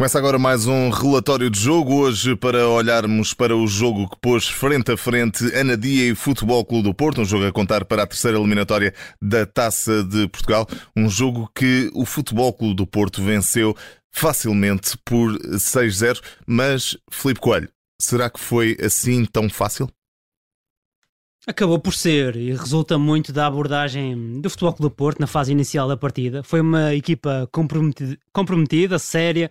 Começa agora mais um relatório de jogo. Hoje, para olharmos para o jogo que pôs frente a frente Anadia e Futebol Clube do Porto, um jogo a contar para a terceira eliminatória da Taça de Portugal. Um jogo que o Futebol Clube do Porto venceu facilmente por 6-0. Mas, Felipe Coelho, será que foi assim tão fácil? Acabou por ser e resulta muito da abordagem do Futebol Clube do Porto na fase inicial da partida. Foi uma equipa comprometida, comprometida séria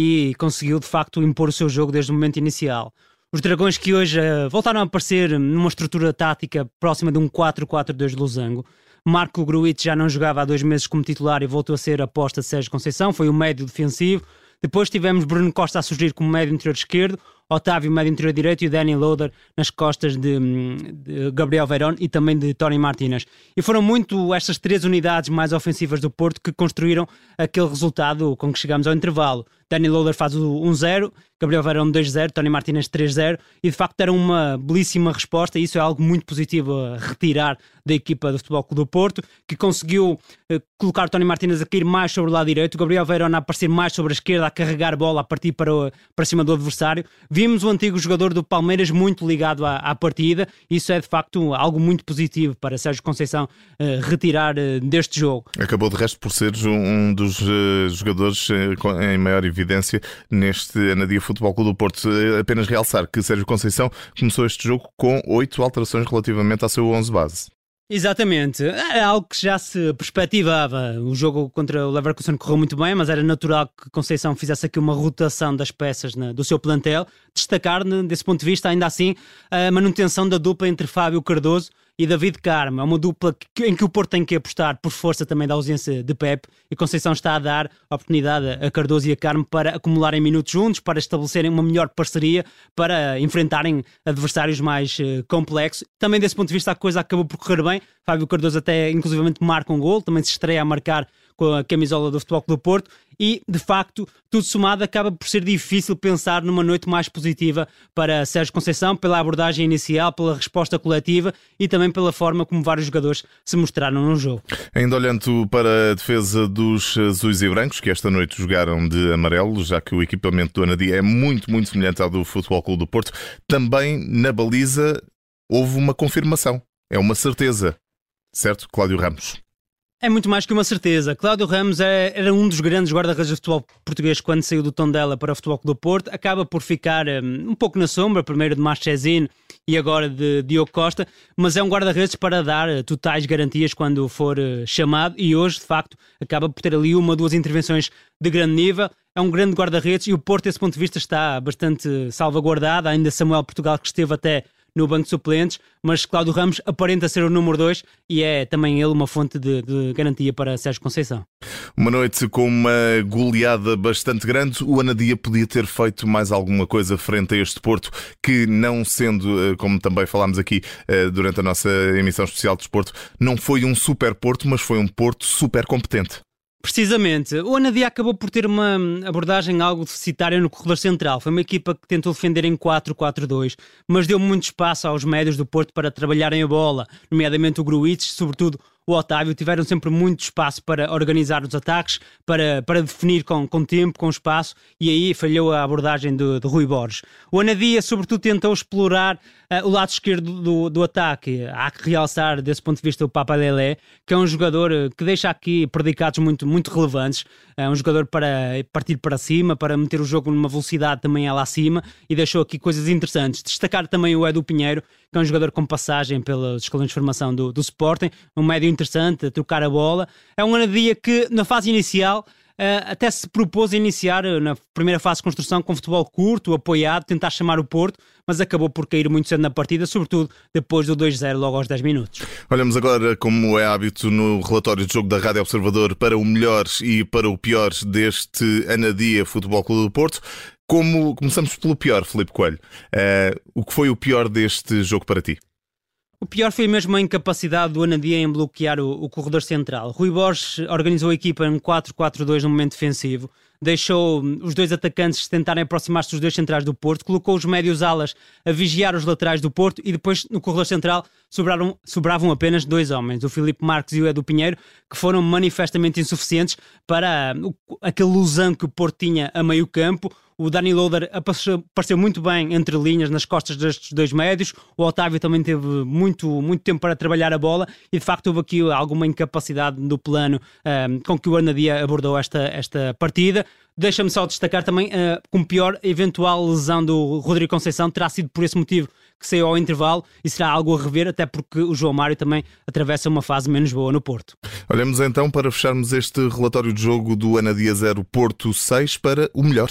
e conseguiu de facto impor o seu jogo desde o momento inicial. Os Dragões que hoje uh, voltaram a aparecer numa estrutura tática próxima de um 4-4-2 de Losango. Marco Gruitch já não jogava há dois meses como titular e voltou a ser aposta de Sérgio Conceição, foi o médio defensivo. Depois tivemos Bruno Costa a surgir como médio interior esquerdo, Otávio médio interior direito e o Danny Loader nas costas de, de Gabriel Verón e também de Tony Martínez. E foram muito estas três unidades mais ofensivas do Porto que construíram aquele resultado com que chegamos ao intervalo. Danny Loader faz o 1-0, Gabriel Verón 2-0, Tony Martínez 3-0 e de facto deram uma belíssima resposta e isso é algo muito positivo a retirar da equipa do Futebol Clube do Porto, que conseguiu eh, colocar Tony Martínez a cair mais sobre o lado direito, Gabriel Verón a aparecer mais sobre a esquerda, a carregar bola, a partir para, o, para cima do adversário. Vimos o antigo jogador do Palmeiras muito ligado à, à partida, isso é de facto algo muito positivo para Sérgio Conceição eh, retirar eh, deste jogo. Acabou de resto por ser um dos eh, jogadores em maior evidência neste Anadia Futebol Clube do Porto. Apenas realçar que Sérgio Conceição começou este jogo com oito alterações relativamente ao seu 11 base. Exatamente, é algo que já se perspectivava. O jogo contra o Leverkusen correu muito bem, mas era natural que Conceição fizesse aqui uma rotação das peças do seu plantel. Destacar, desse ponto de vista, ainda assim, a manutenção da dupla entre Fábio Cardoso e David Carmo. É uma dupla que, em que o Porto tem que apostar por força também da ausência de Pep e Conceição está a dar oportunidade a Cardoso e a Carmo para acumularem minutos juntos, para estabelecerem uma melhor parceria, para enfrentarem adversários mais uh, complexos. Também desse ponto de vista a coisa acabou por correr bem. Fábio Cardoso até inclusivamente marca um gol, também se estreia a marcar com a camisola do Futebol do Porto e, de facto, tudo somado acaba por ser difícil pensar numa noite mais positiva para Sérgio Conceição, pela abordagem inicial, pela resposta coletiva e também pela forma como vários jogadores se mostraram no jogo. Ainda olhando para a defesa dos azuis e brancos, que esta noite jogaram de amarelo, já que o equipamento do Anadia é muito, muito semelhante ao do Futebol Clube do Porto, também na baliza houve uma confirmação. É uma certeza. Certo, Cláudio Ramos? É muito mais que uma certeza. Cláudio Ramos é, era um dos grandes guarda-redes do futebol português quando saiu do Tondela para o Futebol Clube do Porto. Acaba por ficar um, um pouco na sombra, primeiro de Marchesino e agora de Diogo Costa, mas é um guarda-redes para dar uh, totais garantias quando for uh, chamado e hoje, de facto, acaba por ter ali uma duas intervenções de grande nível. É um grande guarda-redes e o Porto, desse ponto de vista, está bastante salvaguardado. Ainda Samuel Portugal, que esteve até no banco de suplentes, mas Cláudio Ramos aparenta ser o número 2 e é também ele uma fonte de, de, garantia para Sérgio Conceição. Uma noite com uma goleada bastante grande. O Anadia podia ter feito mais alguma coisa frente a este Porto, que não sendo, eh, como também falámos aqui eh, durante a nossa emissão especial de desporto, não foi um super Porto, mas foi um Porto super competente. Precisamente. O Anadia acabou por ter uma abordagem algo deficitária no corredor central. Foi uma equipa que tentou defender em 4-4-2, mas deu muito espaço aos médios do Porto para trabalharem a bola, nomeadamente o Gruitch, sobretudo o Otávio tiveram sempre muito espaço para organizar os ataques, para, para definir com, com tempo, com espaço, e aí falhou a abordagem de, Rui Borges. O Anadia, sobretudo, tentou explorar uh, o lado esquerdo do, do ataque. Há que realçar, desse ponto de vista, o Papa Lelé, que é um jogador eh, que deixa aqui predicados muito, muito relevantes. É um jogador para partir para cima, para meter o jogo numa velocidade também lá acima, e deixou aqui coisas interessantes. Destacar também o Edu Pinheiro, que é um jogador com passagem pelos escalões de formação do, do Sporting, um médio interessante, a trocar a bola. É um Anadia que, na fase inicial, Uh, até se propôs a iniciar uh, na primeira fase de construção com futebol curto, apoiado, tentar chamar o Porto, mas acabou por cair muito cedo na partida, sobretudo depois do 2-0, logo aos 10 minutos. Olhamos agora, como é hábito no relatório de jogo da Rádio Observador, para o melhor e para o pior deste Anadia Futebol Clube do Porto. Como começamos pelo pior, Felipe Coelho. Uh, o que foi o pior deste jogo para ti? O pior foi mesmo a incapacidade do Anadia em bloquear o, o corredor central. Rui Borges organizou a equipa em 4-4-2 no momento defensivo, deixou os dois atacantes tentarem aproximar-se dos dois centrais do Porto, colocou os médios alas a vigiar os laterais do Porto e depois no corredor central sobraram, sobravam apenas dois homens, o Filipe Marques e o Edu Pinheiro, que foram manifestamente insuficientes para uh, aquele ilusão que o Porto tinha a meio campo. O Dani Loader apareceu, muito bem entre linhas nas costas destes dois médios. O Otávio também teve muito, muito tempo para trabalhar a bola e de facto houve aqui alguma incapacidade no plano um, com que o Arnadia abordou esta, esta partida. Deixa-me só destacar também uh, como pior eventual lesão do Rodrigo Conceição terá sido por esse motivo que saiu ao intervalo e será algo a rever, até porque o João Mário também atravessa uma fase menos boa no Porto. Olhamos então para fecharmos este relatório de jogo do Anadia 0 Porto 6 para o melhor.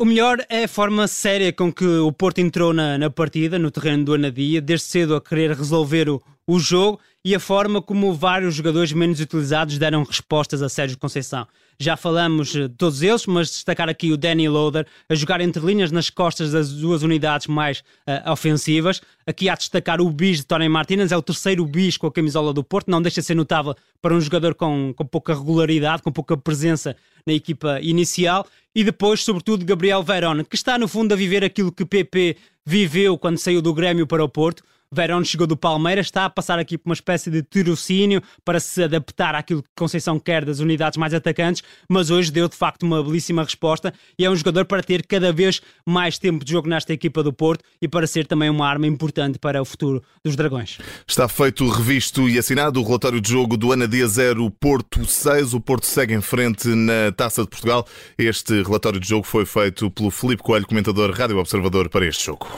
O melhor é a forma séria com que o Porto entrou na, na partida, no terreno do Anadia, desde cedo a querer resolver o, o jogo e a forma como vários jogadores menos utilizados deram respostas a Sérgio Conceição. Já falamos de todos eles, mas destacar aqui o Danny Loader a jogar entre linhas nas costas das duas unidades mais uh, ofensivas. Aqui há de destacar o bis de Tony Martínez, é o terceiro bis com a camisola do Porto, não deixa de ser notável para um jogador com, com pouca regularidade, com pouca presença na equipa inicial. E depois, sobretudo, Gabriel Verón, que está no fundo a viver aquilo que PP viveu quando saiu do Grêmio para o Porto. Verón chegou do Palmeiras, está a passar aqui por uma espécie de tirocínio para se adaptar àquilo que Conceição quer das unidades mais atacantes, mas hoje deu de facto uma belíssima resposta e é um jogador para ter cada vez mais tempo de jogo nesta equipa do Porto e para ser também uma arma importante para o futuro dos Dragões. Está feito, revisto e assinado o relatório de jogo do Ana Dia 0 Porto 6. O Porto segue em frente na Taça de Portugal. Este relatório de jogo foi feito pelo Felipe Coelho, comentador Rádio Observador para este jogo.